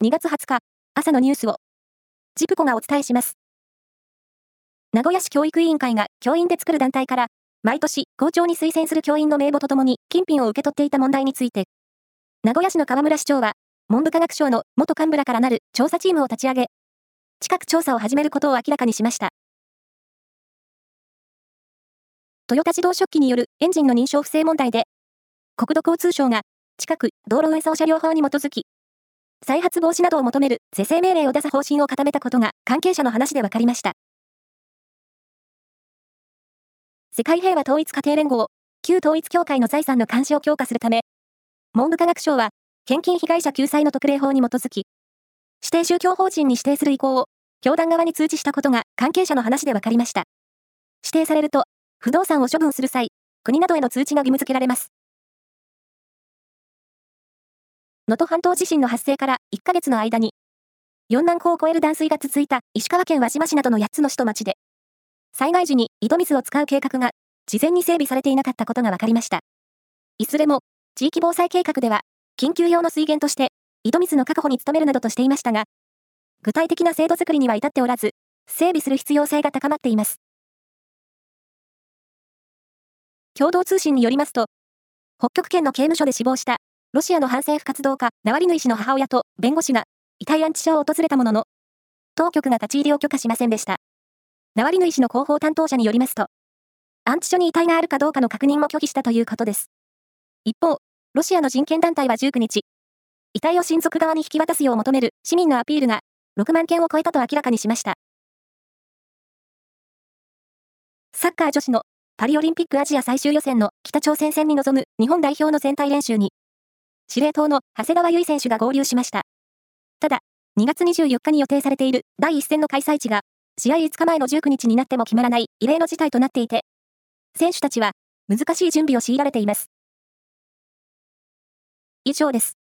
2月20日、朝のニュースを、ジプコがお伝えします。名古屋市教育委員会が教員で作る団体から、毎年校長に推薦する教員の名簿とともに金品を受け取っていた問題について、名古屋市の河村市長は、文部科学省の元幹部らからなる調査チームを立ち上げ、近く調査を始めることを明らかにしました。トヨタ自動食器によるエンジンの認証不正問題で、国土交通省が近く道路運送車両法に基づき、再発防止などを求める是正命令を出す方針を固めたことが関係者の話で分かりました。世界平和統一家庭連合、旧統一協会の財産の監視を強化するため、文部科学省は、献金被害者救済の特例法に基づき、指定宗教法人に指定する意向を、教団側に通知したことが関係者の話で分かりました。指定されると、不動産を処分する際、国などへの通知が義務付けられます。能登半島地震の発生から1ヶ月の間に、4万戸を超える断水が続いた石川県輪島市などの8つの市と町で、災害時に井戸水を使う計画が事前に整備されていなかったことが分かりました。いずれも、地域防災計画では、緊急用の水源として、井戸水の確保に努めるなどとしていましたが、具体的な制度づくりには至っておらず、整備する必要性が高まっています。共同通信によりますと、北極圏の刑務所で死亡したロシアの反政府活動家、ナワリヌイ氏の母親と弁護士が遺体安置所を訪れたものの、当局が立ち入りを許可しませんでした。ナワリヌイ氏の広報担当者によりますと、安置所に遺体があるかどうかの確認も拒否したということです。一方、ロシアの人権団体は19日、遺体を親族側に引き渡すよう求める市民のアピールが6万件を超えたと明らかにしました。サッカー女子のパリオリンピックアジア最終予選の北朝鮮戦に臨む日本代表の全体練習に司令塔の長谷川唯選手が合流しました。ただ、2月24日に予定されている第1戦の開催地が、試合5日前の19日になっても決まらない異例の事態となっていて、選手たちは難しい準備を強いられています。以上です。